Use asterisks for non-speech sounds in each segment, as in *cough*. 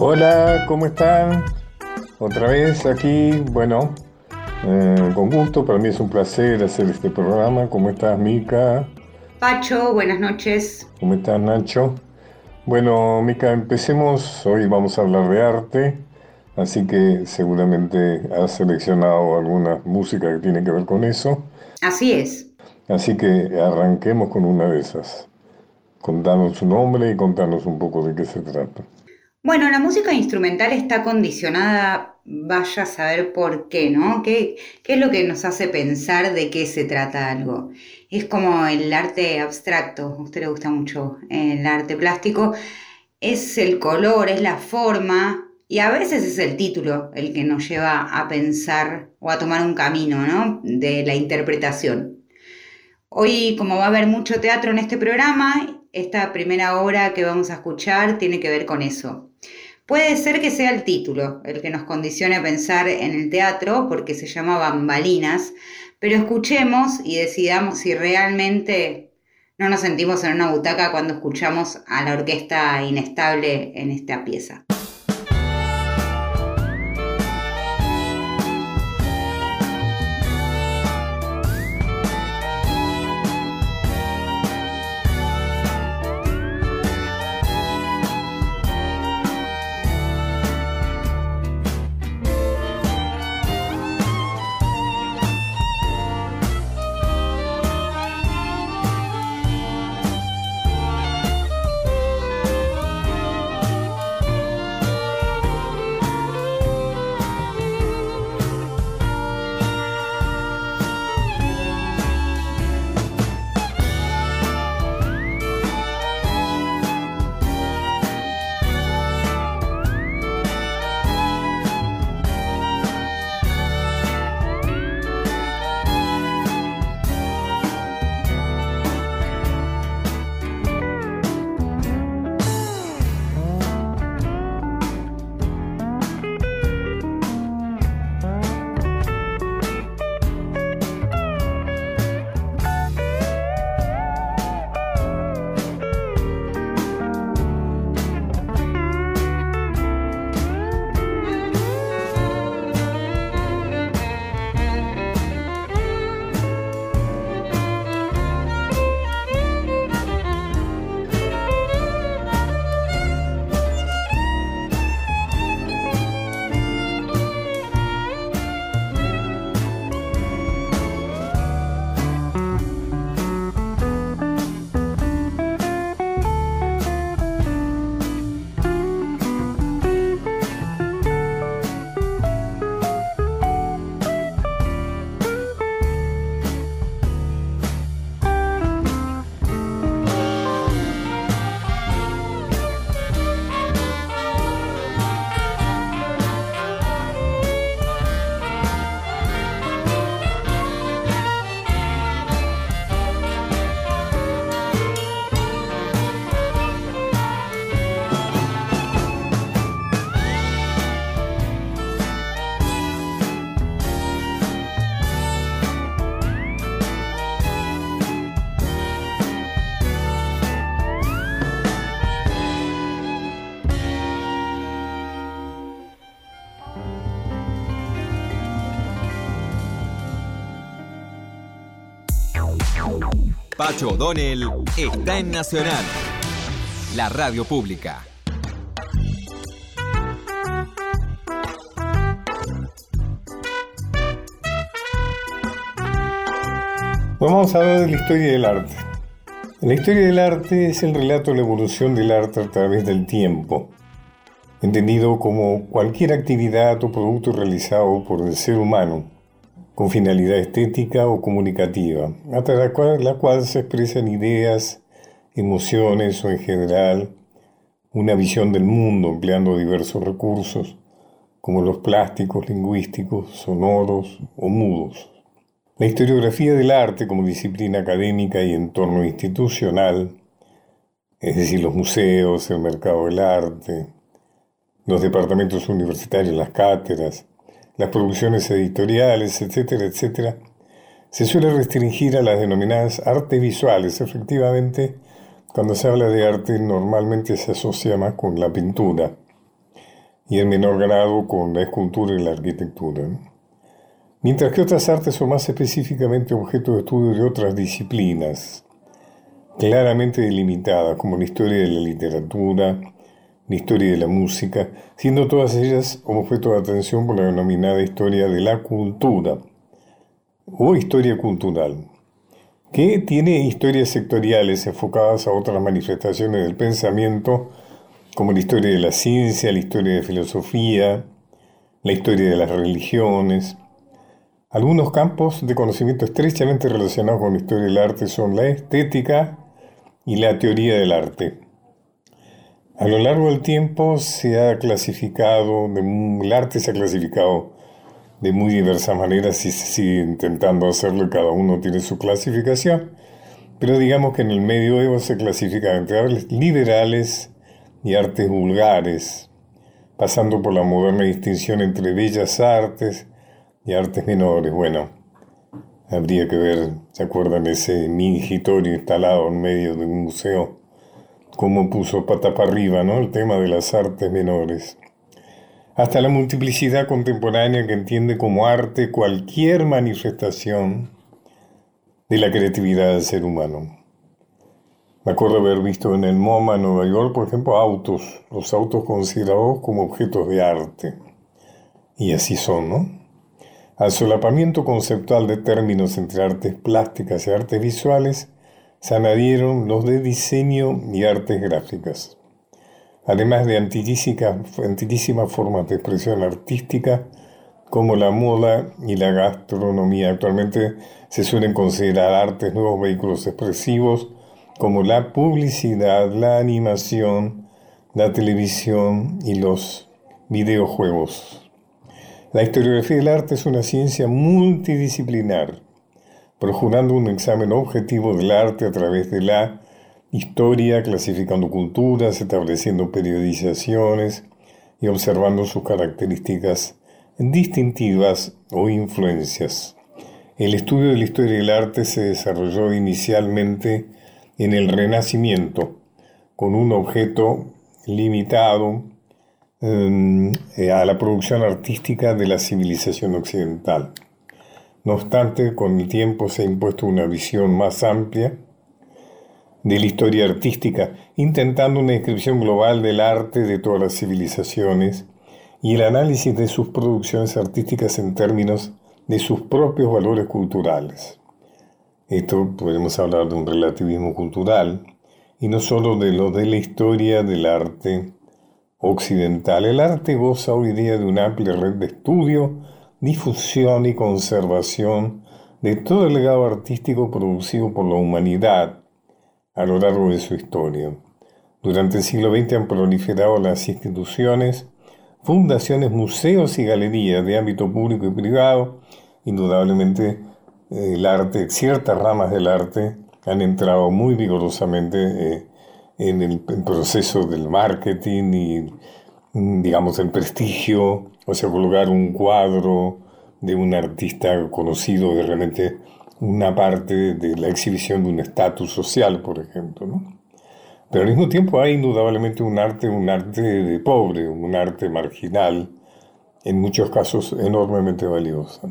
Hola, ¿cómo están? Otra vez aquí, bueno, eh, con gusto, para mí es un placer hacer este programa. ¿Cómo estás, Mica? Pacho, buenas noches. ¿Cómo estás, Nacho? Bueno, Mica, empecemos. Hoy vamos a hablar de arte, así que seguramente has seleccionado alguna música que tiene que ver con eso. Así es. Así que arranquemos con una de esas. Contanos su nombre y contanos un poco de qué se trata. Bueno, la música instrumental está condicionada, vaya a saber por qué, ¿no? ¿Qué, ¿Qué, es lo que nos hace pensar de qué se trata algo? Es como el arte abstracto, a usted le gusta mucho el arte plástico, es el color, es la forma y a veces es el título el que nos lleva a pensar o a tomar un camino, ¿no? De la interpretación. Hoy, como va a haber mucho teatro en este programa, esta primera hora que vamos a escuchar tiene que ver con eso. Puede ser que sea el título el que nos condicione a pensar en el teatro porque se llama Bambalinas, pero escuchemos y decidamos si realmente no nos sentimos en una butaca cuando escuchamos a la orquesta inestable en esta pieza. O'Donnell está en Nacional, la radio pública. Vamos a hablar de la historia del arte. La historia del arte es el relato de la evolución del arte a través del tiempo, entendido como cualquier actividad o producto realizado por el ser humano con finalidad estética o comunicativa, a través de la cual se expresan ideas, emociones o en general una visión del mundo empleando diversos recursos como los plásticos, lingüísticos, sonoros o mudos. La historiografía del arte como disciplina académica y entorno institucional, es decir, los museos, el mercado del arte, los departamentos universitarios, las cátedras, las producciones editoriales, etcétera, etcétera, se suele restringir a las denominadas artes visuales. Efectivamente, cuando se habla de arte normalmente se asocia más con la pintura. y en menor grado con la escultura y la arquitectura. Mientras que otras artes son más específicamente objeto de estudio de otras disciplinas, claramente delimitadas, como la historia de la literatura, la historia de la música, siendo todas ellas objeto de atención por la denominada historia de la cultura o historia cultural, que tiene historias sectoriales enfocadas a otras manifestaciones del pensamiento, como la historia de la ciencia, la historia de filosofía, la historia de las religiones. Algunos campos de conocimiento estrechamente relacionados con la historia del arte son la estética y la teoría del arte. A lo largo del tiempo se ha clasificado, el arte se ha clasificado de muy diversas maneras y se sigue intentando hacerlo, cada uno tiene su clasificación, pero digamos que en el medioevo se clasifica entre artes liberales y artes vulgares, pasando por la moderna distinción entre bellas artes y artes menores. Bueno, habría que ver, ¿se acuerdan ese mingitorio instalado en medio de un museo? Como puso pata para arriba, ¿no? El tema de las artes menores. Hasta la multiplicidad contemporánea que entiende como arte cualquier manifestación de la creatividad del ser humano. Me acuerdo haber visto en el MoMA Nueva York, por ejemplo, autos, los autos considerados como objetos de arte. Y así son, ¿no? Al solapamiento conceptual de términos entre artes plásticas y artes visuales, se añadieron los de diseño y artes gráficas, además de antiquísimas formas de expresión artística como la moda y la gastronomía. Actualmente se suelen considerar artes nuevos vehículos expresivos como la publicidad, la animación, la televisión y los videojuegos. La historiografía del arte es una ciencia multidisciplinar procurando un examen objetivo del arte a través de la historia, clasificando culturas, estableciendo periodizaciones y observando sus características distintivas o influencias. El estudio de la historia del arte se desarrolló inicialmente en el Renacimiento, con un objeto limitado em, a la producción artística de la civilización occidental. No obstante, con el tiempo se ha impuesto una visión más amplia de la historia artística, intentando una descripción global del arte de todas las civilizaciones y el análisis de sus producciones artísticas en términos de sus propios valores culturales. Esto podemos hablar de un relativismo cultural y no solo de lo de la historia del arte occidental. El arte goza hoy día de una amplia red de estudio difusión y conservación de todo el legado artístico producido por la humanidad a lo largo de su historia. Durante el siglo XX han proliferado las instituciones, fundaciones, museos y galerías de ámbito público y privado. Indudablemente el arte, ciertas ramas del arte han entrado muy vigorosamente eh, en el proceso del marketing y, digamos, el prestigio o sea, colocar un cuadro de un artista conocido es realmente una parte de la exhibición de un estatus social, por ejemplo, ¿no? Pero al mismo tiempo hay indudablemente un arte, un arte de pobre, un arte marginal, en muchos casos enormemente valioso.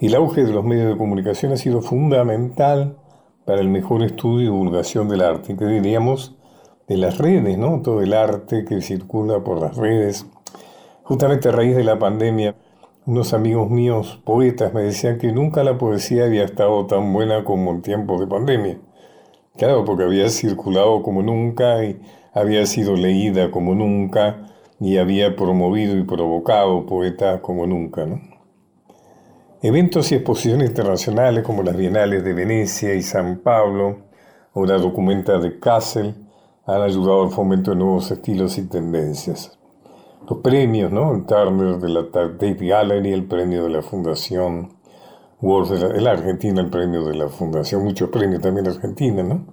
El auge de los medios de comunicación ha sido fundamental para el mejor estudio y divulgación del arte, que diríamos de las redes, ¿no? Todo el arte que circula por las redes, Justamente a raíz de la pandemia, unos amigos míos poetas me decían que nunca la poesía había estado tan buena como en tiempos de pandemia. Claro, porque había circulado como nunca y había sido leída como nunca y había promovido y provocado poetas como nunca. Eventos y exposiciones internacionales como las Bienales de Venecia y San Pablo o la documenta de Kassel han ayudado al fomento de nuevos estilos y tendencias los premios, ¿no? El Turner de la Tate Gallery, el premio de la Fundación World de la, Argentina, el premio de la Fundación, muchos premios también de Argentina, ¿no?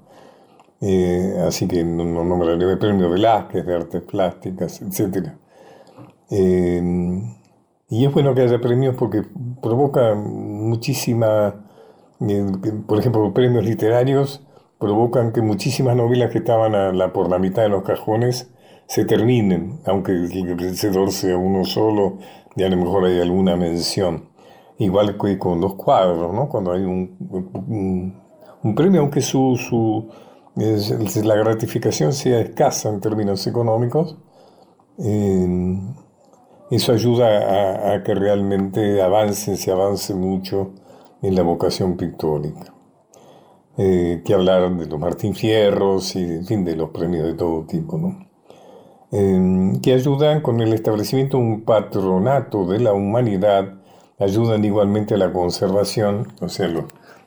Eh, así que no, no nombraré el premio Velázquez de Artes Plásticas, etc. Eh, y es bueno que haya premios porque provoca muchísima, eh, por ejemplo, premios literarios provocan que muchísimas novelas que estaban a la, por la mitad de los cajones se terminen, aunque el vencedor sea uno solo, y a lo mejor hay alguna mención. Igual que con los cuadros, ¿no? Cuando hay un, un, premio, aunque su, su la gratificación sea escasa en términos económicos, eh, eso ayuda a, que realmente avance, se avance mucho en la vocación pictórica. Eh, que hablar de los Martín Fierros y en fin, de los premios de todo tipo, ¿no? Eh, que ayudan con el establecimiento de un patronato de la humanidad, ayudan igualmente a la conservación, o sea,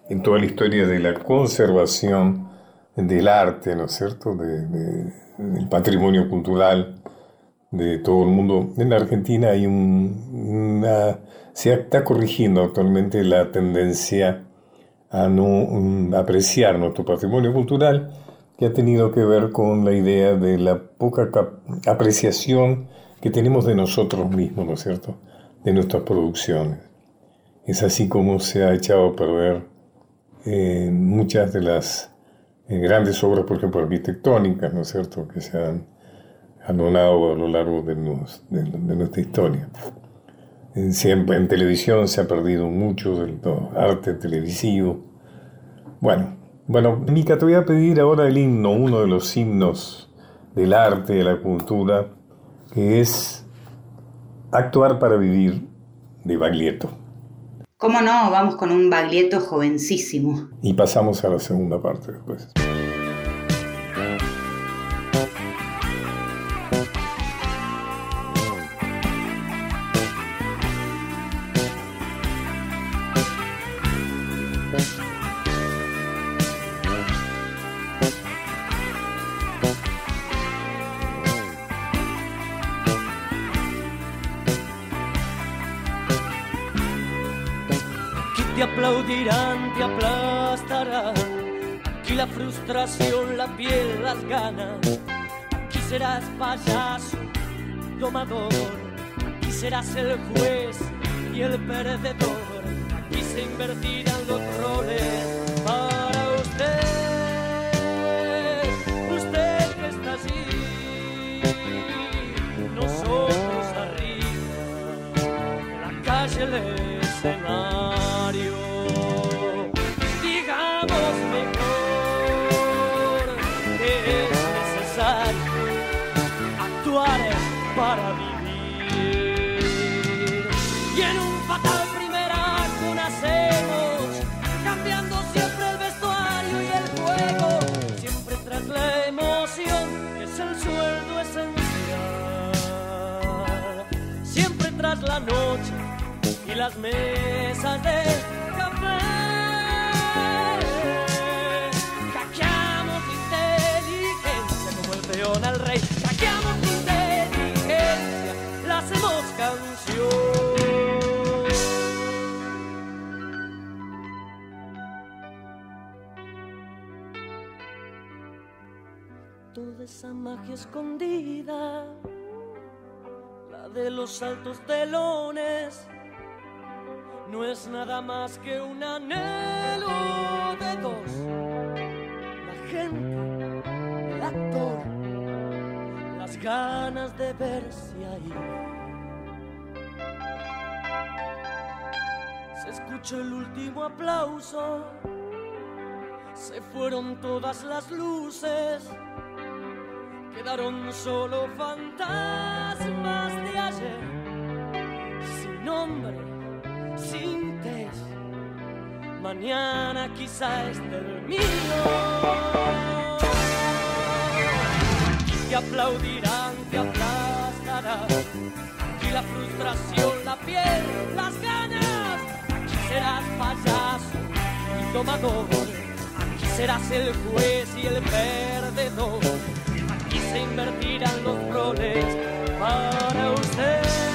en toda la historia de la conservación del arte, ¿no es cierto?, del patrimonio cultural de todo el mundo. En la Argentina hay una, se está corrigiendo actualmente la tendencia a no apreciar nuestro patrimonio cultural, que ha tenido que ver con la idea de la poca apreciación que tenemos de nosotros mismos, ¿no es cierto?, de nuestras producciones. Es así como se ha echado a perder eh, muchas de las eh, grandes obras, por ejemplo, arquitectónicas, ¿no es cierto?, que se han anonado a lo largo de, nuestra historia. Siempre en televisión se ha perdido mucho del arte televisivo. Bueno, bueno, Mica, te voy a pedir ahora el himno, uno de los himnos del arte, de la cultura, que es Actuar para vivir de Baglietto. ¿Cómo no? Vamos con un Baglietto jovencísimo. Y pasamos a la segunda parte después. Frustración, la piel, las ganas. Aquí serás payaso, domador. Aquí serás el juez y el perdedor. Aquí se invertirán los roles para usted. Usted que está allí, nosotros arriba, la calle le para la noche y las mesas de café. Hackeamos inteligencia como el peón al rey. Hackeamos hacemos canción. Toda esa magia escondida, la de los altos telones, no es nada más que un anhelo de dos. La gente, el actor, las ganas de verse ahí. escuchó el último aplauso, se fueron todas las luces, quedaron solo fantasmas de ayer, sin nombre, sin test. Mañana quizá esté mío. Y te aplaudirán, te aplastarán. Y la frustración, la piel, las ganas serás payaso y tomador. Aquí serás el juez y el perdedor. Se invertirán los roles para usted.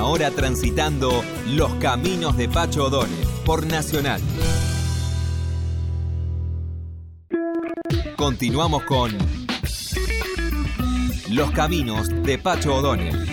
Una hora transitando los caminos de Pacho O'Donnell por Nacional. Continuamos con Los caminos de Pacho O'Donnell.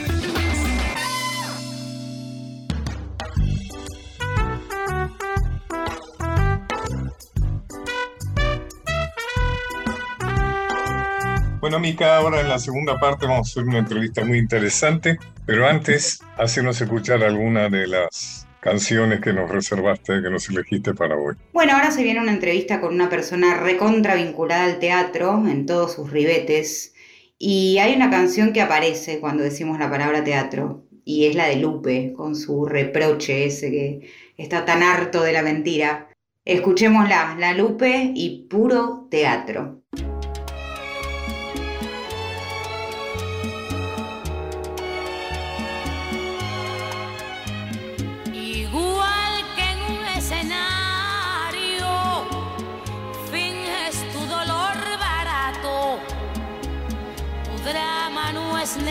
Bueno, Mica, ahora en la segunda parte vamos a hacer una entrevista muy interesante, pero antes, hacenos escuchar alguna de las canciones que nos reservaste, que nos elegiste para hoy. Bueno, ahora se viene una entrevista con una persona recontra vinculada al teatro en todos sus ribetes. Y hay una canción que aparece cuando decimos la palabra teatro, y es la de Lupe, con su reproche ese que está tan harto de la mentira. Escuchémosla, la Lupe y puro teatro.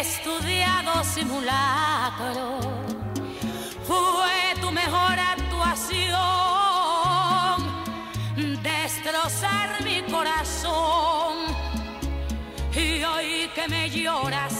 Estudiado simulacro. Fue tu mejor actuación, destrozar mi corazón. Y hoy que me lloras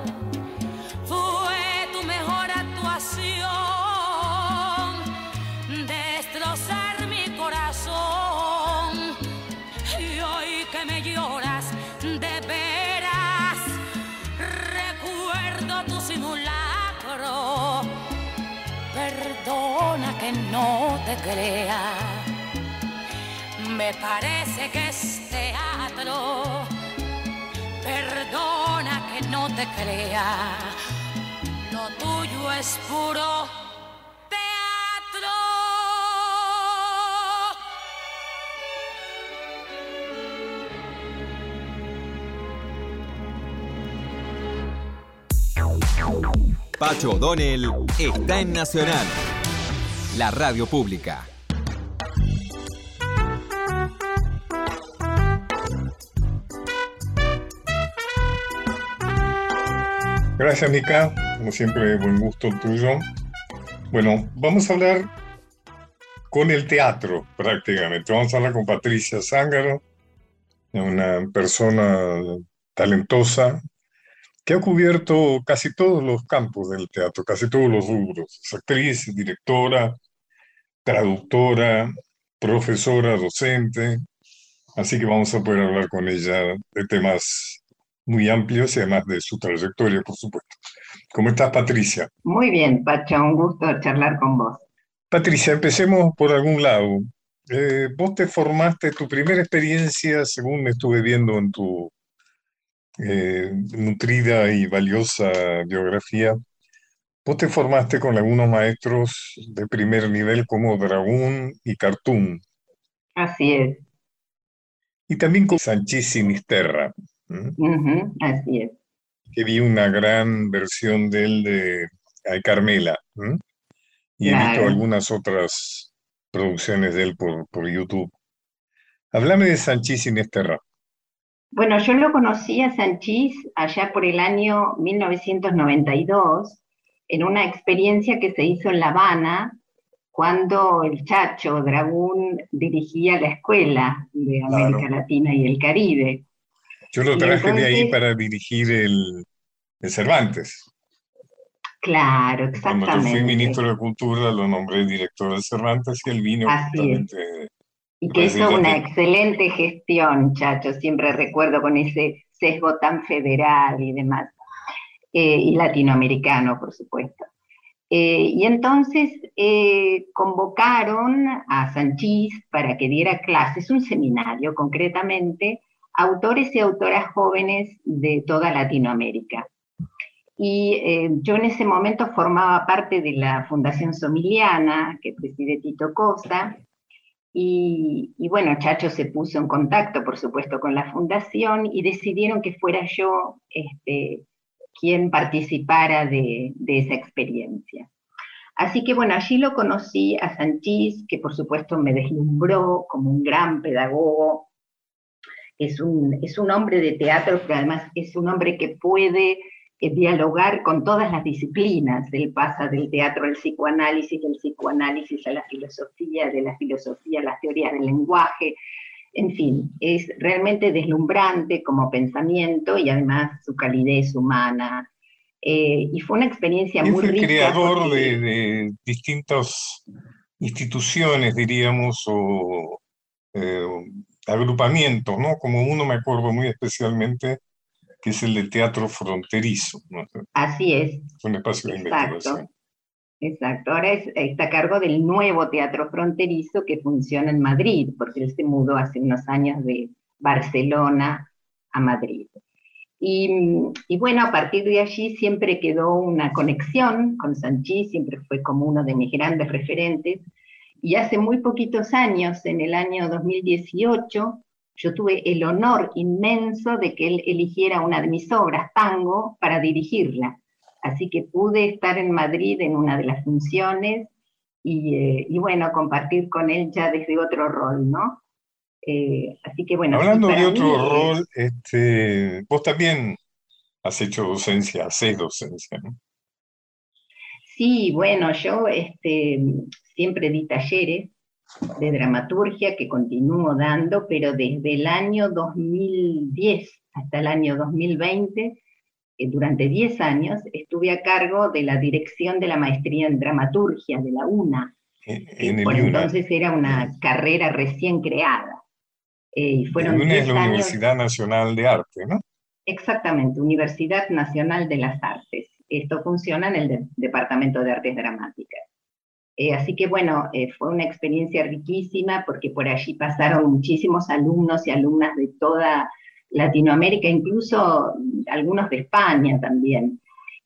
Que no te crea, me parece que es teatro. Perdona que no te crea, lo tuyo es puro. Pacho O'Donnell está en Nacional, la radio pública. Gracias, Mica. Como siempre, buen gusto tuyo. Bueno, vamos a hablar con el teatro prácticamente. Vamos a hablar con Patricia Zángaro, una persona talentosa que ha cubierto casi todos los campos del teatro, casi todos los rubros. Es actriz, directora, traductora, profesora, docente. Así que vamos a poder hablar con ella de temas muy amplios y además de su trayectoria, por supuesto. ¿Cómo estás, Patricia? Muy bien, Pacha, un gusto charlar con vos. Patricia, empecemos por algún lado. Eh, vos te formaste, tu primera experiencia, según estuve viendo en tu eh, nutrida y valiosa biografía, vos te formaste con algunos maestros de primer nivel como Dragún y Cartoon, Así es. y también con Sanchís Sinisterra. Así es. Que vi una gran versión de él de Ay, Carmela. Y he visto algunas otras producciones de él por, por YouTube. Háblame de Sanchís Inesterra. Bueno, yo lo conocí a Sanchís allá por el año 1992 en una experiencia que se hizo en La Habana cuando el Chacho Dragún dirigía la escuela de América Claro. Latina y el Caribe. Yo lo traje de ahí para dirigir el, el Cervantes. Claro, Cuando yo fui exactamente. ministro de Cultura, lo nombré director del Cervantes y él vino Así es. Y que hizo Presidente. una excelente gestión, Chacho, siempre recuerdo con ese sesgo tan federal y demás, eh, y latinoamericano, por supuesto. Eh, y entonces eh, convocaron a Sanchís para que diera clases, un seminario concretamente, a autores y autoras jóvenes de toda Latinoamérica. Y eh, yo en ese momento formaba parte de la Fundación Somiliana, que preside Tito Cosa, y, bueno, Chacho se puso en contacto, por supuesto, con la fundación y decidieron que fuera yo este, quien participara de, de esa experiencia. Así que bueno, allí lo conocí a Sanchís, que por supuesto me deslumbró como un gran pedagogo. Es un, es un hombre de teatro, pero además es un hombre que puede dialogar con todas las disciplinas. Él pasa del teatro al psicoanálisis, del psicoanálisis a la filosofía, de la filosofía a las teorías del lenguaje. En fin, es realmente deslumbrante como pensamiento y además su calidez humana. Eh, y fue una experiencia Él muy el rica. creador porque- de, de distintas instituciones, diríamos, o eh, agrupamientos, ¿no? Como uno me acuerdo muy especialmente, que es el del teatro fronterizo, ¿no? Así es, Es un espacio de Exacto. investigación. Exacto, ahora es- está a cargo del nuevo teatro fronterizo que funciona en Madrid, porque él se mudó hace unos años de Barcelona a Madrid. Y, y bueno, a partir de allí siempre quedó una conexión con Sanchís, siempre fue como uno de mis grandes referentes. Y hace muy poquitos años, en el año 2018, yo tuve el honor inmenso de que él eligiera una de mis obras, Tango, para dirigirla. Así que pude estar en Madrid en una de las funciones y, eh, y bueno, compartir con él ya desde otro rol, ¿no? Eh, así que bueno. Hablando de otro es- rol, este, vos también has hecho docencia, haces docencia, ¿no? Sí, bueno, yo este, siempre di talleres de dramaturgia que continúo dando, pero desde el año 2010 hasta el año 2020, eh, durante 10 años, estuve a cargo de la dirección de la maestría en dramaturgia de la UNA, En, por entonces era una carrera recién creada. Eh, y fueron IUNA 10 es la años, Universidad Nacional de Arte, ¿no? exactamente, Universidad Nacional de las Artes. Esto funciona en el de- Departamento de Artes Dramáticas. Eh, así que bueno, eh, fue una experiencia riquísima porque por allí pasaron muchísimos alumnos y alumnas de toda Latinoamérica, incluso algunos de España también.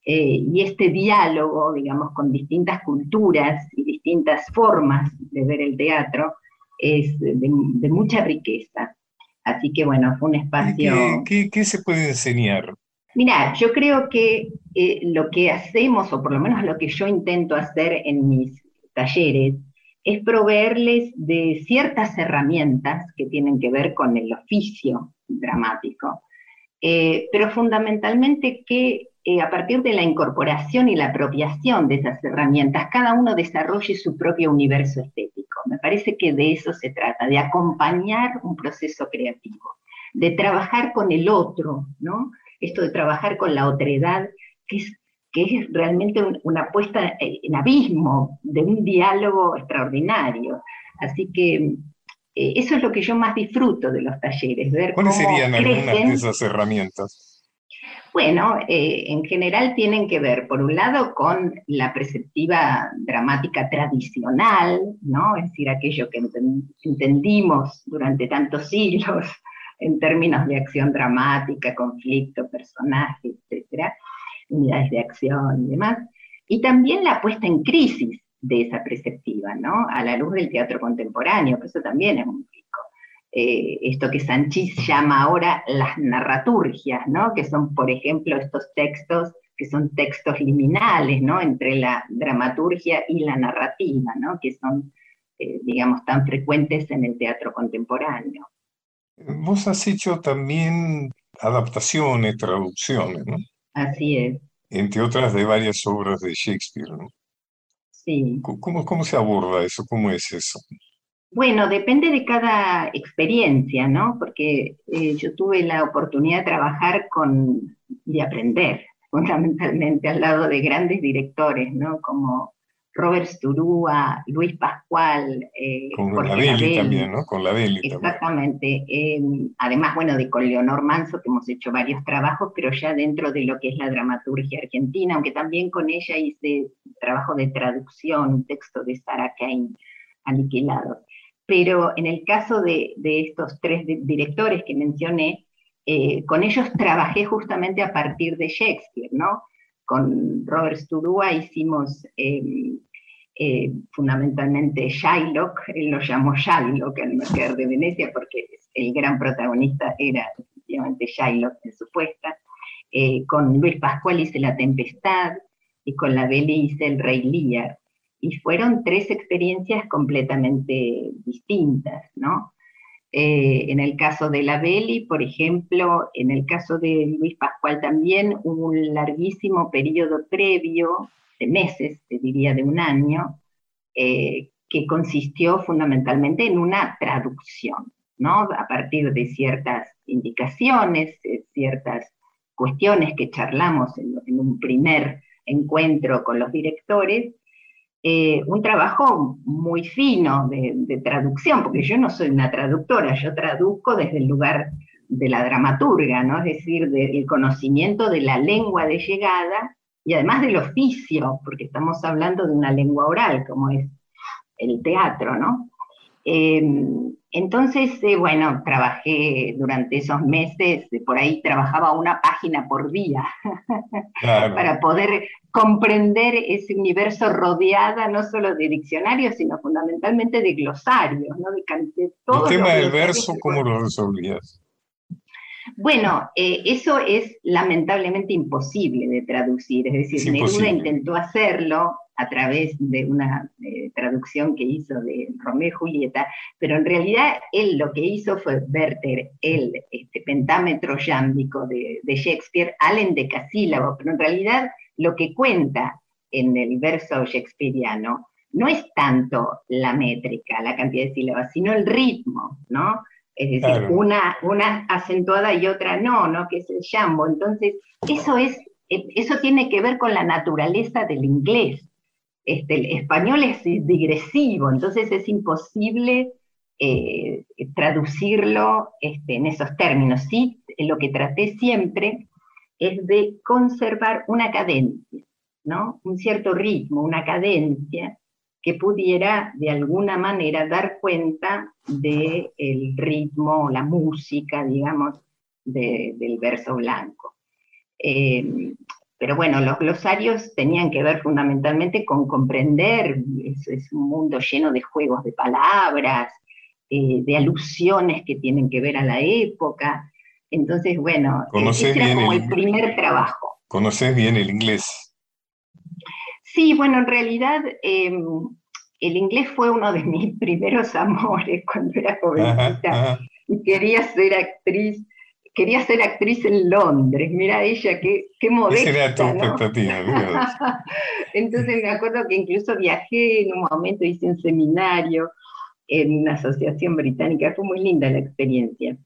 Eh, y este diálogo, digamos, con distintas culturas y distintas formas de ver el teatro es de, de mucha riqueza. Así que bueno, fue un ¿Y espacio... ¿Qué, qué- qué se puede enseñar? Mira, yo creo que eh, lo que hacemos, o por lo menos lo que yo intento hacer en mis talleres, es proveerles de ciertas herramientas que tienen que ver con el oficio dramático, eh, pero fundamentalmente que eh, a partir de la incorporación y la apropiación de esas herramientas, cada uno desarrolle su propio universo estético. Me parece que de eso se trata, de acompañar un proceso creativo, de trabajar con el otro, ¿no? Esto de trabajar con la otredad, que es, que es realmente un- una puesta en abismo de un diálogo extraordinario. Así que eh, eso es lo que yo más disfruto de los talleres, ver cómo ¿Cuáles serían algunas crecen. de esas herramientas? Bueno, eh, en general tienen que ver, por un lado, con la perspectiva dramática tradicional, ¿no? Es decir, aquello que enten- entendimos durante tantos siglos en términos de acción dramática, conflicto, personaje, etcétera, unidades de acción y demás. Y también la puesta en crisis de esa perspectiva, ¿no? A la luz del teatro contemporáneo, que eso también es muy rico. eh, esto que Sanchís llama ahora las narraturgias, ¿no? que son, por ejemplo, estos textos que son textos liminales, ¿no? Entre la dramaturgia y la narrativa, ¿no? Que son, eh, digamos, tan frecuentes en el teatro contemporáneo. Vos has hecho también adaptaciones, traducciones, ¿no? Así es. Entre otras de varias obras de Shakespeare, ¿no? Sí. ¿Cómo, cómo se aborda eso? ¿Cómo es eso? Bueno, depende de cada experiencia, ¿no? Porque eh, yo tuve la oportunidad de trabajar con, y aprender *laughs* fundamentalmente al lado de grandes directores, ¿no? Como Robert Sturúa, Luis Pascual. Eh, con la Belli también, ¿no? Con la Belli Exactamente. Eh, además, bueno, de con Leonor Manso, que hemos hecho varios trabajos, pero ya dentro de lo que es la dramaturgia argentina, aunque también con ella hice trabajo de traducción, un texto de Sarah Kane, Aniquilado. Pero en el caso de, de estos tres directores que mencioné, eh, con ellos trabajé justamente a partir de Shakespeare, ¿no? Con Robert Studua hicimos em, eh, fundamentalmente Shylock, él lo llamó Shylock, el Mercader de Venecia, porque el gran protagonista era efectivamente Shylock en su puesta. Eh, con Luis Pascual hice La Tempestad y con la Belle hice El Rey Lear. Y fueron tres experiencias completamente distintas, ¿no? Eh, en el caso de la Beli, por ejemplo, en el caso de Luis Pascual también hubo un larguísimo periodo previo, de meses, te diría de un año, eh, que consistió fundamentalmente en una traducción, ¿no? A partir de ciertas indicaciones, ciertas cuestiones que charlamos en, en un primer encuentro con los directores, eh, un trabajo muy fino de, traducción, porque yo no soy una traductora, yo traduzco desde el lugar de la dramaturga, ¿no? es decir, del conocimiento de la lengua de llegada y además del oficio, porque estamos hablando de una lengua oral, como es el teatro, ¿no? Em, entonces, eh, bueno, trabajé durante esos meses, por ahí trabajaba una página por día, *laughs* para poder comprender ese universo rodeada no solo de diccionarios, sino fundamentalmente de glosarios, ¿no? De, El tema del verso, ¿cómo lo resolvías? Bueno, eh, eso es lamentablemente imposible de traducir, es decir, Neruda intentó hacerlo a través de una eh, traducción que hizo de Romeo y Julieta, pero en realidad él lo que hizo fue verter el este, pentámetro yámbico de, Shakespeare al endecasílabo, pero en realidad lo que cuenta en el verso shakespeariano no es tanto la métrica, la cantidad de sílabas, sino el ritmo, ¿no? Es decir, una, una acentuada y otra no, ¿no? Que es el jambo. Entonces, eso, es, eh, eso tiene que ver con la naturaleza del inglés. Este, el español es digresivo, entonces es imposible eh, traducirlo este, en esos términos. Sí, lo que traté siempre es de conservar una cadencia, ¿no? Un cierto ritmo, una cadencia, que pudiera de alguna manera dar cuenta del ritmo, la música, digamos, del verso blanco. Eh, pero bueno, los glosarios tenían que ver fundamentalmente con comprender, es, un mundo lleno de juegos de palabras, eh, de alusiones que tienen que ver a la época. Entonces, bueno, ese era como el primer trabajo. ¿Conoces bien el inglés? Sí, bueno, en realidad em, el inglés fue uno de mis *laughs* primeros amores cuando era jovencita y quería ser actriz. Quería ser actriz en Londres, mira ella, qué, qué modesta. Esa era tu expectativa, *laughs* Entonces me acuerdo que incluso viajé en un momento, hice un seminario en una asociación británica, fue muy linda la experiencia.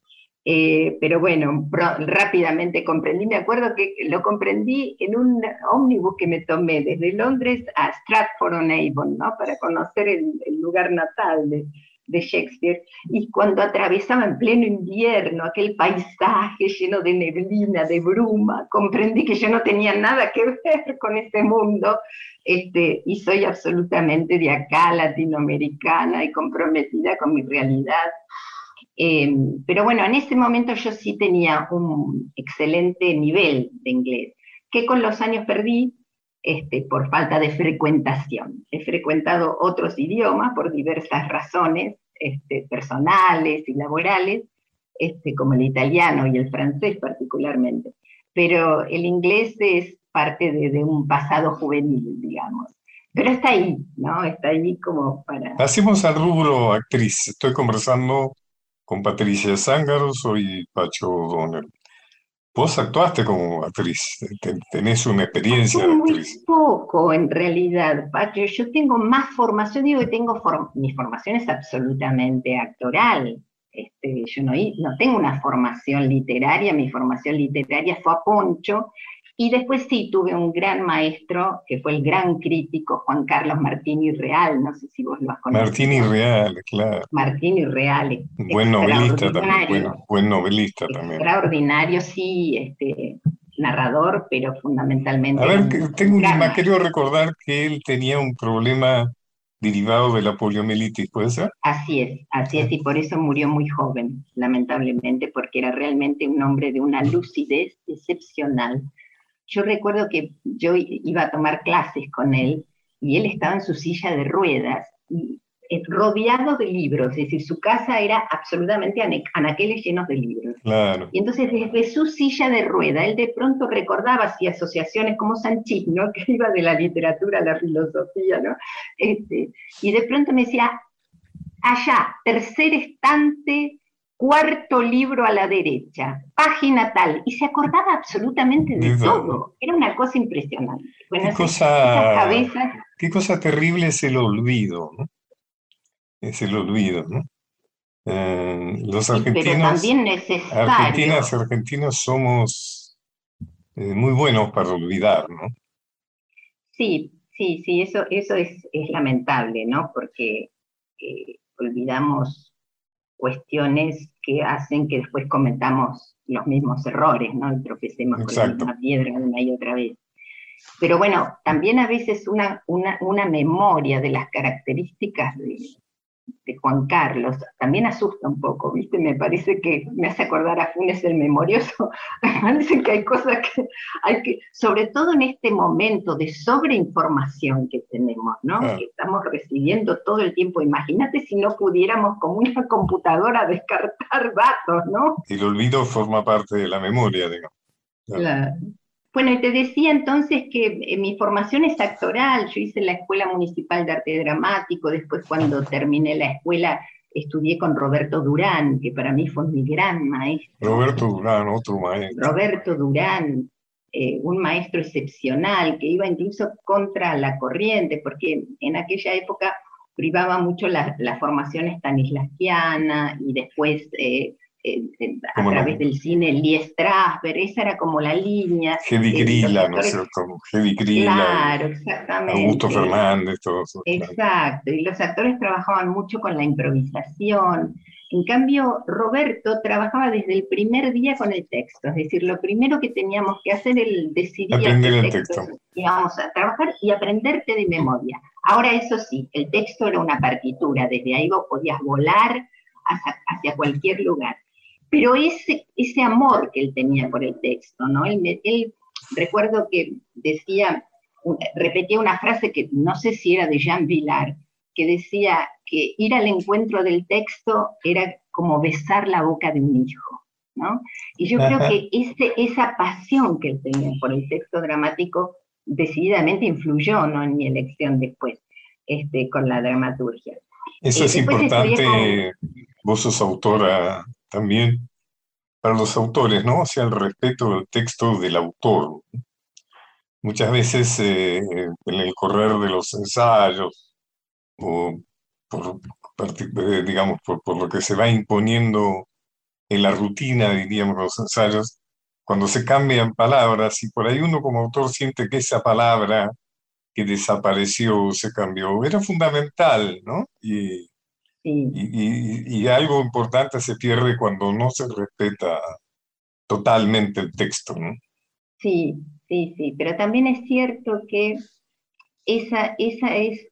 Eh, pero bueno, rápidamente comprendí, me acuerdo que lo comprendí en un ómnibus que me tomé desde Londres a Stratford-on-Avon, ¿no? Para conocer el, lugar natal de, de, Shakespeare. Y cuando atravesaba en pleno invierno aquel paisaje lleno de neblina, de bruma, comprendí que yo no tenía nada que ver con ese mundo. Este, y soy absolutamente de acá, latinoamericana y comprometida con mi realidad. Em, pero bueno, en ese momento yo sí tenía un excelente nivel de inglés, que con los años perdí este, por falta de frecuentación. He frecuentado otros idiomas por diversas razones, este, personales y laborales, este, como el italiano y el francés particularmente. Pero el inglés es parte de, un pasado juvenil, digamos. Pero está ahí, ¿no? Está ahí como para... Hacemos al rubro actriz. Estoy conversando con Patricia Zángaro, soy Pacho O'Donnell. Vos actuaste como actriz, tenés una experiencia de actriz. Muy poco, en realidad, Pacho. Yo tengo más formación, digo que tengo mi formación es absolutamente actoral. Este, yo no, no tengo una formación literaria, mi formación literaria fue a Poncho, y después sí, tuve un gran maestro, que fue el gran crítico Juan Carlos Martini Real, no sé si vos lo has conocido. Martini Real, claro. Martini Real. Buen novelista también, buen novelista también. Extraordinario, sí, este, narrador, pero fundamentalmente... A ver, tengo un, querido recordar que él tenía un problema derivado de la poliomielitis, ¿puede ser? Así es, así es, y por eso murió muy joven, lamentablemente, porque era realmente un hombre de una lucidez excepcional yo recuerdo que yo iba a tomar clases con él y él estaba en su silla de ruedas, y, eh, rodeado de libros, es decir, su casa era absolutamente anaqueles llenos de libros. Y entonces desde su silla de rueda, él de pronto recordaba así asociaciones como Sanchis, ¿no? que iba de la literatura a la filosofía, ¿no? Este, y de pronto me decía, allá, tercer estante, cuarto libro a la derecha, página tal, y se acordaba absolutamente de todo. Era una cosa impresionante. ¿Qué, cosa, qué cosa terrible es el olvido, ¿no? Es el olvido, ¿no? Eh, los argentinos, argentinas, argentinos somos eh, muy buenos para olvidar, ¿no? Sí, sí, sí, eso, eso es, lamentable, ¿no? Porque eh, olvidamos cuestiones que hacen que después cometamos los mismos errores, ¿no? Y tropecemos con la misma piedra una y otra vez. Pero bueno, también a veces una, una, una memoria de las características de, de Juan Carlos también asusta un poco, ¿viste? Me parece que me hace acordar a Funes el Memorioso. *laughs* Me parece que hay cosas que hay que, sobre todo en este momento de sobreinformación que tenemos, ¿no? Que estamos recibiendo todo el tiempo. Imagínate si no pudiéramos como una computadora *laughs* descartar datos, ¿no? El olvido forma parte de la memoria, digamos. Claro. Bueno, y te decía entonces que eh, mi formación es actoral, yo hice la Escuela Municipal de Arte Dramático, después cuando terminé la escuela estudié con Roberto Durán, que para mí fue mi gran maestro. Roberto Durán, otro maestro. Roberto Durán, eh, un maestro excepcional, que iba incluso contra la corriente, porque en aquella época privaba mucho la, la formación estanislavskiana y después eh, a través del cine, Lee Strasberg, esa era como la línea. Heavy Grilla, ¿no es cierto? Heavy Grilla. Claro, exactamente. Augusto Fernández, todo eso. Exacto, y los actores trabajaban mucho con la improvisación. En cambio, Roberto trabajaba desde el primer día con el texto, es decir, lo primero que teníamos que hacer era decidir aprender el texto. Íbamos a trabajar y aprenderte de memoria. Ahora, eso sí, el texto era una partitura, desde ahí vos podías volar hacia cualquier lugar pero ese, ese amor que él tenía por el texto, ¿no? Él, recuerdo que decía, repetía una frase que no sé si era de Jean Villard, que decía que ir al encuentro del texto era como besar la boca de un hijo, ¿no? Y yo creo que *laughs* ese, esa pasión que él tenía por el texto dramático decididamente influyó ¿no? en mi elección después este, con la dramaturgia. Eso es importante, vos sos autora también para los autores, ¿no? O sea, el respeto del texto del autor. Muchas veces eh, en el correr de los ensayos, o por, eh, digamos, por, lo que se va imponiendo en la rutina, diríamos, los ensayos, cuando se cambian palabras y por ahí uno como autor siente que esa palabra que desapareció, se cambió, era fundamental, ¿no? Y, y, algo importante se pierde cuando no se respeta totalmente el texto, ¿no? Sí, sí, sí, pero también es cierto que esa, esa es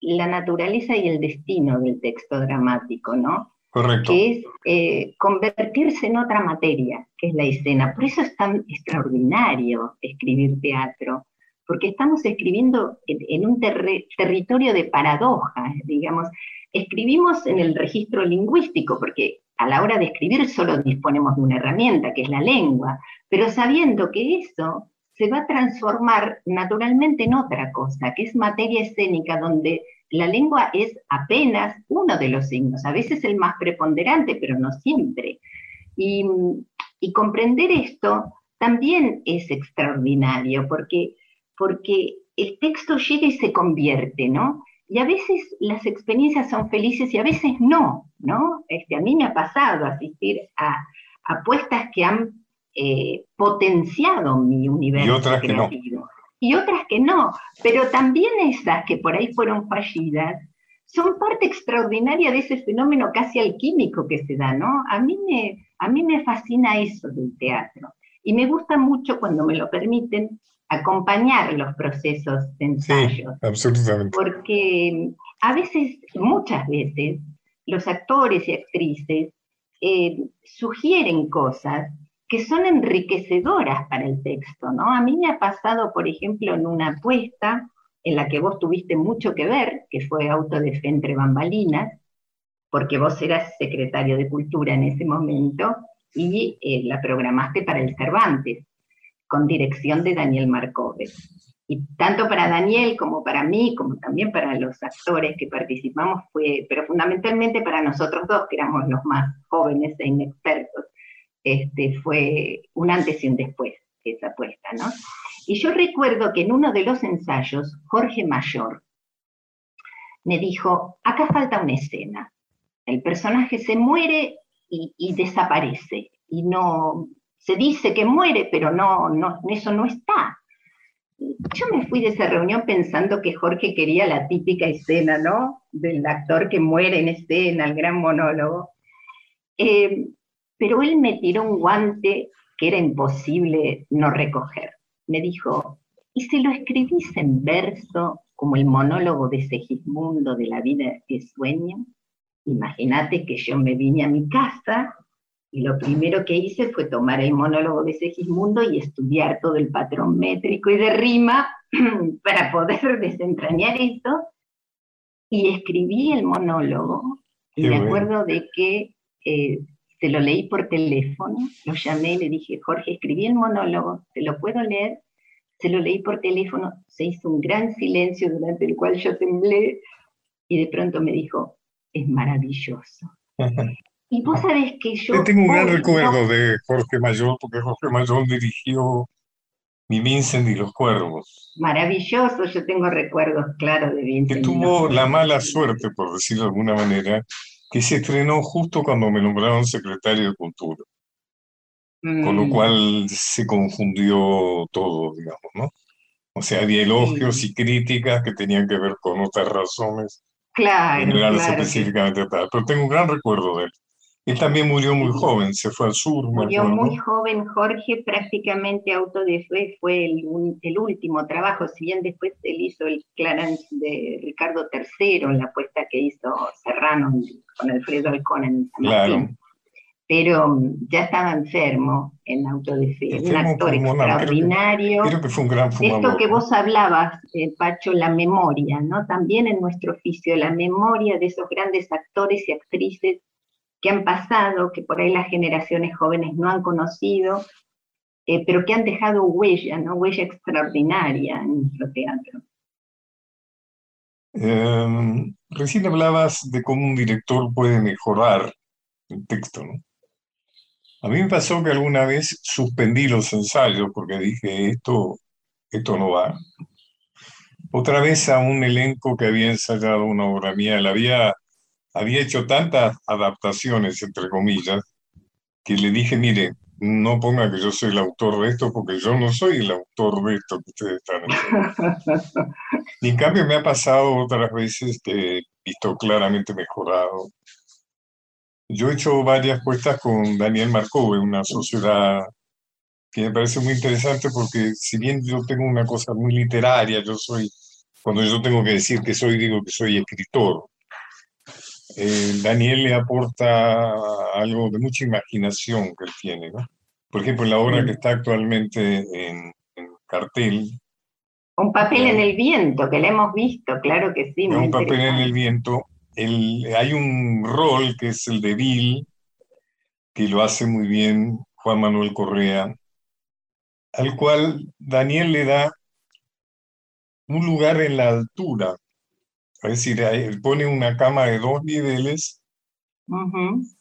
la naturaleza y el destino del texto dramático, ¿no? Correcto. Que es eh, convertirse en otra materia, que es la escena. Por eso es tan extraordinario escribir teatro, porque estamos escribiendo en, un territorio de paradojas, digamos. Escribimos en el registro lingüístico, porque a la hora de escribir solo disponemos de una herramienta, que es la lengua, pero sabiendo que eso se va a transformar naturalmente en otra cosa, que es materia escénica, donde la lengua es apenas uno de los signos, a veces el más preponderante, pero no siempre. Y, y comprender esto también es extraordinario, porque porque el texto llega y se convierte, ¿no? Y a veces las experiencias son felices y a veces no, ¿no? Este, a mí me ha pasado asistir a apuestas que han eh, potenciado mi universo y otras creativo. Que no. Y otras que no, pero también esas que por ahí fueron fallidas, son parte extraordinaria de ese fenómeno casi alquímico que se da, ¿no? A mí me, a mí me fascina eso del teatro. Y me gusta mucho, cuando me lo permiten, acompañar los procesos de ensayo. absolutamente. Porque a veces, muchas veces, los actores y actrices eh, sugieren cosas que son enriquecedoras para el texto, ¿no? A mí me ha pasado, por ejemplo, en una apuesta en la que vos tuviste mucho que ver, que fue Auto de Fe entre bambalinas, porque vos eras secretario de Cultura en ese momento y eh, la programaste para el Cervantes con dirección de Daniel Marcove. Y tanto para Daniel como para mí, como también para los actores que participamos, fue, pero fundamentalmente para nosotros dos, que éramos los más jóvenes e inexpertos, este, fue un antes y un después esa apuesta, ¿no? Y yo recuerdo que en uno de los ensayos, Jorge Mayor me dijo, acá falta una escena. El personaje se muere y, y desaparece, y no, se dice que muere, pero no, no, eso no está. Yo me fui de esa reunión pensando que Jorge quería la típica escena, ¿no? Del actor que muere en escena, el gran monólogo. Eh, pero él me tiró un guante que era imposible no recoger. Me dijo, ¿y si lo escribís en verso, como el monólogo de Segismundo de la vida que sueño? Imagínate que yo me vine a mi casa y lo primero que hice fue tomar el monólogo de Segismundo y estudiar todo el patrón métrico y de rima *clears throat* para poder *laughs* desentrañar esto. Y escribí el monólogo. Y me acuerdo de que eh, se lo leí por teléfono, lo llamé y le dije, Jorge, escribí el monólogo, ¿te lo puedo leer? Se lo leí por teléfono, se hizo un gran silencio durante el cual yo temblé y de pronto me dijo, es maravilloso. Y vos sabés que yo... tengo un gran recuerdo de Jorge Mayor, porque Jorge Mayor dirigió Mi Vincent y los Cuervos. Maravilloso, yo tengo recuerdos claros de Vincent. Que tuvo la mala suerte, por decirlo de alguna manera, que se estrenó justo cuando me nombraron secretario de Cultura. Con lo mm. cual se confundió todo, digamos, ¿no? O sea, había elogios y críticas que tenían que ver con otras razones. Claro. claro específicamente tal. Pero tengo un gran recuerdo de él. Él también murió muy joven, se fue al sur. Murió muy joven Jorge, prácticamente auto de fe fue el, el, último trabajo, si bien después él hizo el Clarence de Ricardo III, la apuesta que hizo Serrano con Alfredo Alcón en San claro. Pero mm, ya estaba enfermo en auto de fe, un actor extraordinario. Creo que, fue un gran fumador. Esto que vos hablabas, eh, Pacho, la memoria, ¿no? También en nuestro oficio, la memoria de esos grandes actores y actrices que han pasado, que por ahí las generaciones jóvenes no han conocido, eh, pero que han dejado huella, ¿no? Huella extraordinaria en nuestro teatro. Em, recién hablabas de cómo un director puede mejorar el texto. A mí me pasó que alguna vez suspendí los ensayos porque dije, esto, esto no va. Otra vez a un elenco que había ensayado una obra mía, la había había hecho tantas adaptaciones, entre comillas, que le dije, mire, no ponga que yo soy el autor de esto, porque yo no soy el autor de esto que ustedes están haciendo. y en cambio me ha pasado otras veces que he visto claramente mejorado. Yo he hecho varias puestas con Daniel Marcove, una sociedad que me parece muy interesante porque si bien yo tengo una cosa muy literaria, yo soy, cuando yo tengo que decir que soy, digo que soy escritor. Eh, Daniel le aporta algo de mucha imaginación que él tiene. ¿no? Por ejemplo, la obra que está actualmente en, cartel, Un papel en el viento, que le hemos visto, claro que sí. un papel en el viento. hay un rol que es el de Bill, que lo hace muy bien Juan Manuel Correa, al cual Daniel le da un lugar en la altura. Es decir, pone una cama de dos niveles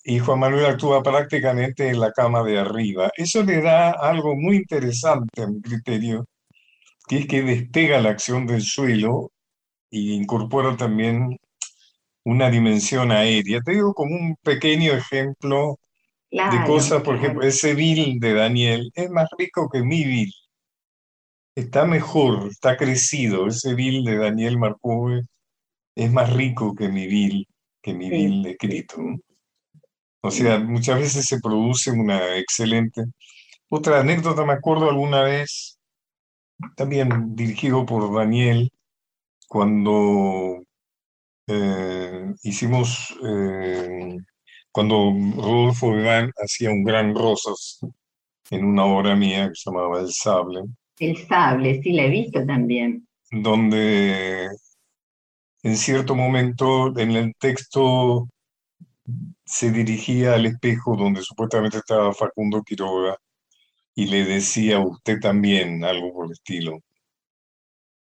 y Juan Manuel actúa prácticamente en la cama de arriba. Eso le da algo muy interesante a mi criterio, que es que despega la acción del suelo e incorpora también una dimensión aérea. Te digo como un pequeño ejemplo de cosas, por ejemplo, ese bill de Daniel es más rico que mi bill. Está mejor, está crecido. Ese bill de Daniel Marcove es más rico que mi bill, que mi bill escrito. O sea, muchas veces se produce una excelente. Otra anécdota, me acuerdo alguna vez, también dirigido por Daniel, cuando eh, hicimos eh, cuando Rodolfo Iván hacía un gran Rosas en una obra mía que se llamaba El Sable. El Sable, sí, la he visto también. Donde en cierto momento en el texto se dirigía al espejo donde supuestamente estaba Facundo Quiroga y le decía usted también algo por el estilo.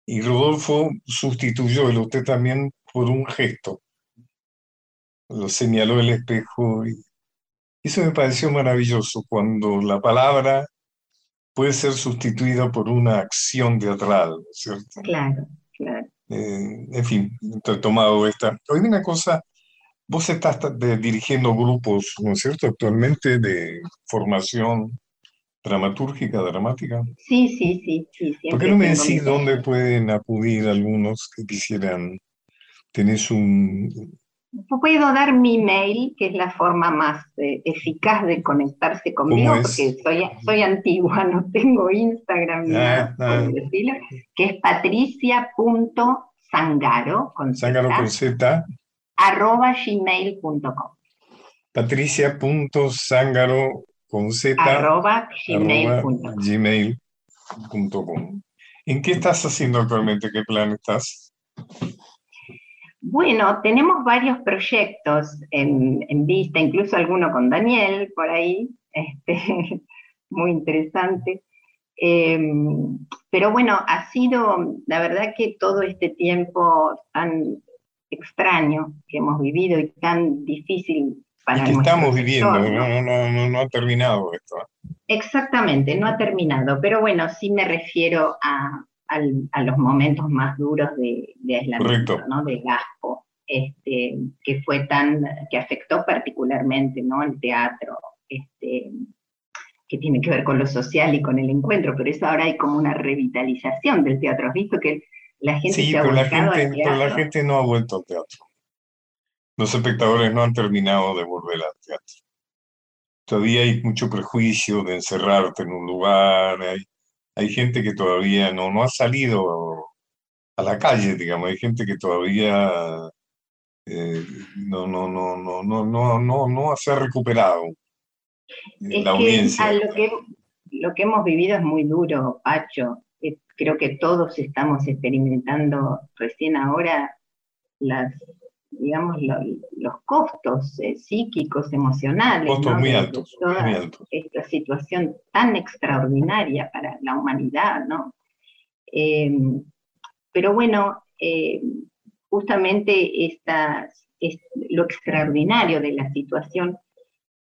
Y Rodolfo sustituyó el usted también por un gesto lo señaló el espejo y eso me pareció maravilloso cuando la palabra puede ser sustituida por una acción teatral, ¿cierto? Claro, claro. Eh, en fin, he tomado esta. Oye, una cosa, vos estás dirigiendo grupos, ¿no es cierto?, actualmente de formación dramatúrgica, dramática. Sí, sí, sí. sí ¿Por qué no me decís dónde pueden acudir algunos que quisieran? ¿Tenés un, Puedo dar mi mail, que es la forma más eh, eficaz de conectarse conmigo, porque soy, soy antigua, *laughs* no tengo Instagram, ah, ah. decirlo, que es patricia.sangaro, con Sangaro con Z, arroba gmail.com. Patricia.sangaro con Z, arroba gmail.com. ¿En qué estás haciendo actualmente? ¿Qué plan estás? Bueno, tenemos varios proyectos en, vista, incluso alguno con Daniel por ahí, este, *laughs* muy interesante. Em, pero bueno, ha sido, la verdad que todo este tiempo tan extraño que hemos vivido y tan difícil para que estamos viviendo, ¿no? No, no, ha terminado esto. Exactamente, no ha terminado, pero bueno, sí me refiero a, a los momentos más duros de, aislamiento, ¿no? de Gaspo, este, que fue tan, que afectó particularmente ¿no? el teatro, este, que tiene que ver con lo social y con el encuentro, pero eso ahora hay como una revitalización del teatro. ¿Has visto que la gente sí, se ha pero la gente, pero la gente no ha vuelto al teatro. Los espectadores no han terminado de volver al teatro. Todavía hay mucho prejuicio de encerrarte en un lugar, hay, hay gente que todavía no, no ha salido a la calle, digamos, hay gente que todavía no, no, no, no, no, no, no, no se ha recuperado la audiencia. lo, que, lo que hemos vivido es muy duro, Pacho. Creo que todos estamos experimentando recién ahora las, digamos, los costos psíquicos, emocionales. Costos muy altos, Esta situación tan extraordinaria para la humanidad, ¿no? pero bueno, justamente esta, lo extraordinario de la situación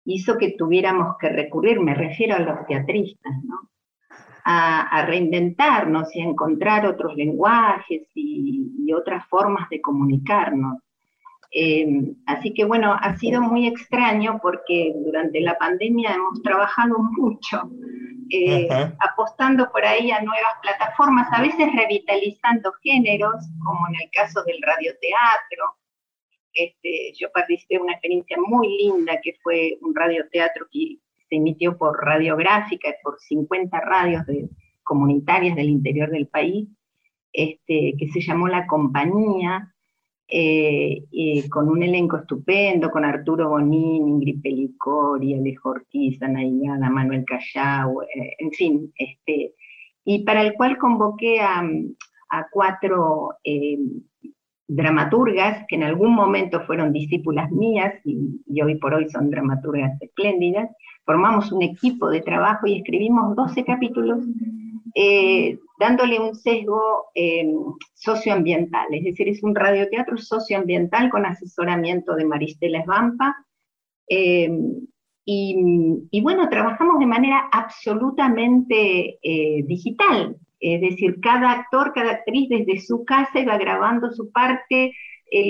hizo que tuviéramos que recurrir, me refiero a los teatristas, ¿no? a, reinventarnos y a encontrar otros lenguajes y, otras formas de comunicarnos. Eh, así que bueno, ha sido muy extraño porque durante la pandemia hemos trabajado mucho eh, apostando por ahí a nuevas plataformas, a veces revitalizando géneros, como en el caso del radioteatro. Este, yo participé de una experiencia muy linda que fue un radioteatro que se emitió por radiográfica y por 50 radios de, comunitarias del interior del país, este, que se llamó La Compañía, eh, con un elenco estupendo, con Arturo Bonín, Ingrid Pelicori, Alejo Ortiz, Ana Manuel Callao, eh, en fin, este, y para el cual convoqué a, cuatro eh, dramaturgas que en algún momento fueron discípulas mías y, hoy por hoy son dramaturgas espléndidas. Formamos un equipo de trabajo y escribimos 12 capítulos eh, dándole un sesgo eh, socioambiental, es decir, es un radioteatro socioambiental con asesoramiento de Maristela Esbampa. Eh, y, bueno, trabajamos de manera absolutamente digital, es decir, cada actor, cada actriz desde su casa iba grabando su parte,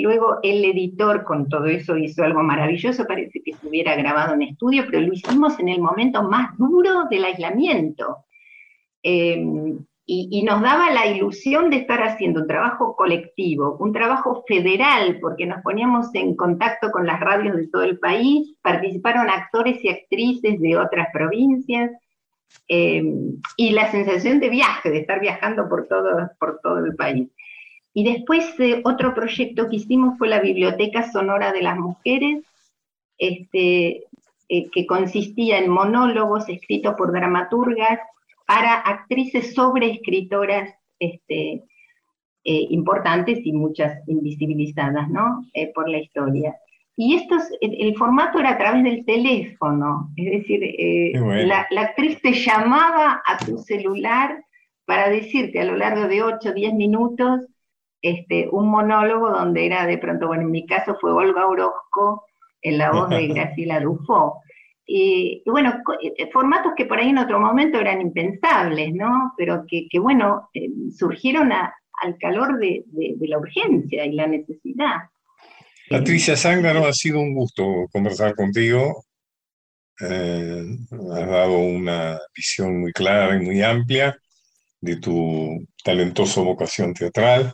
luego el editor con todo eso hizo algo maravilloso, parece que se hubiera grabado en estudio, pero lo hicimos en el momento más duro del aislamiento. Y, nos daba la ilusión de estar haciendo un trabajo colectivo, un trabajo federal, porque nos poníamos en contacto con las radios de todo el país, participaron actores y actrices de otras provincias, em, y la sensación de viaje, de estar viajando por todo, por todo el país. Y después eh, otro proyecto que hicimos fue la Biblioteca Sonora de las Mujeres, este, eh, que consistía en monólogos escritos por dramaturgas para actrices sobre escritoras este, eh, importantes y muchas invisibilizadas ¿no? Eh, por la historia. Y esto el, formato era a través del teléfono, es decir, eh, la, actriz te llamaba a tu celular para decirte a lo largo de 8 o 10 minutos este, un monólogo donde era de pronto, bueno, en mi caso fue Olga Orozco en la voz de *laughs* Graciela Dufo. Y, bueno, eh, formatos que por ahí en otro momento eran impensables, ¿no? Pero que, bueno, eh, surgieron al calor de, la urgencia y la necesidad. Patricia Zángano, ha sido un gusto conversar contigo. Eh, has dado una visión muy clara y muy amplia de tu talentosa vocación teatral.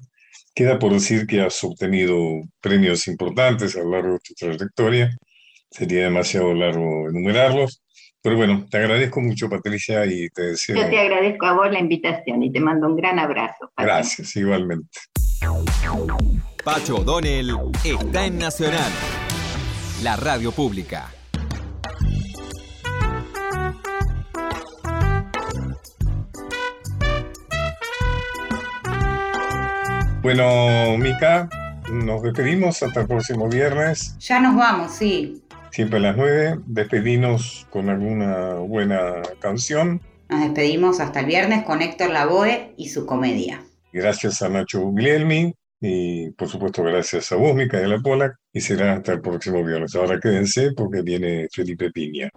Queda por decir que has obtenido premios importantes a lo largo de tu trayectoria sería demasiado largo enumerarlos. Pero bueno, te agradezco mucho, Patricia, y te deseo. Yo te agradezco a vos la invitación y te mando un gran abrazo. Gracias, igualmente. Pacho O'Donnell está en Nacional, la radio pública. Bueno, Mica, nos despedimos hasta el próximo viernes. Ya nos vamos, sí siempre a las 9. Despedimos con alguna buena canción. Nos despedimos hasta el viernes con Héctor Lavoe y su comedia. Gracias a Nacho Guglielmi y por supuesto gracias a vos, Micaela Polak, y será hasta el próximo viernes. Ahora quédense porque viene Felipe Piña.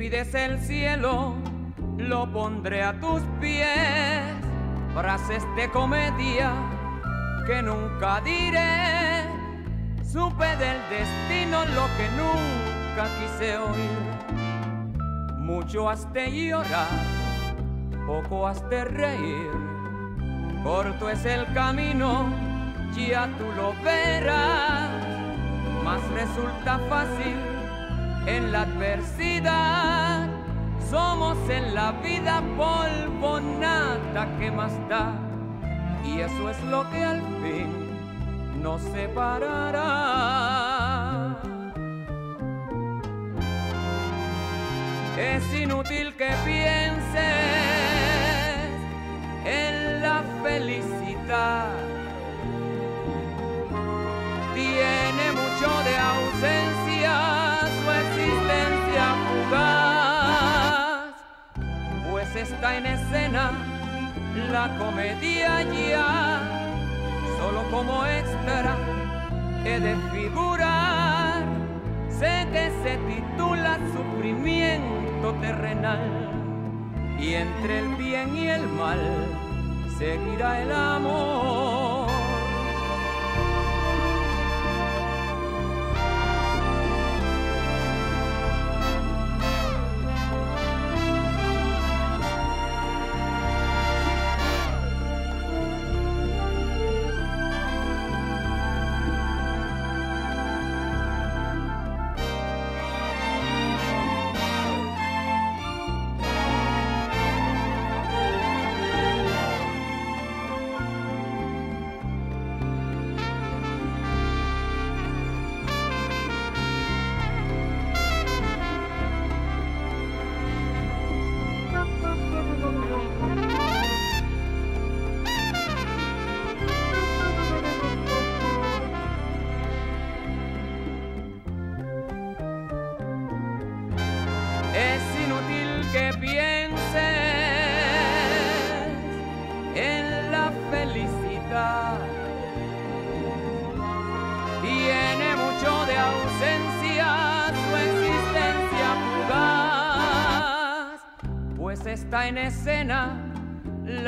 El cielo, lo pondré a tus pies. Frases de comedia que nunca diré. Supe del destino lo que nunca quise oír. Mucho has de llorar, poco has de reír. Corto es el camino, ya tú lo verás. Más resulta fácil en la adversidad. Somos en la vida polvo, nada que más da. Y eso es lo que al fin nos separará. Es inútil que pienses en la felicidad. Tiene mucho de ausencia está en escena la comedia ya, solo como extra he de figurar, sé que se titula Sufrimiento terrenal, y entre el bien y el mal seguirá el amor.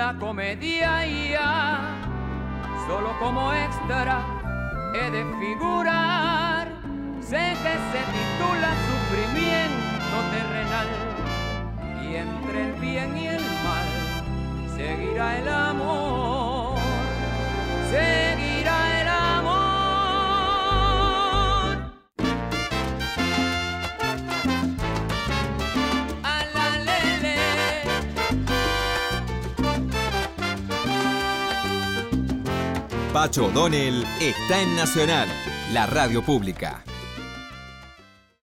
La comedia ya. Solo como extra he de figurar, sé que se titula Sufrimiento terrenal y entre el bien y el mal seguirá el amor, Pacho O'Donnell está en Nacional, la radio pública.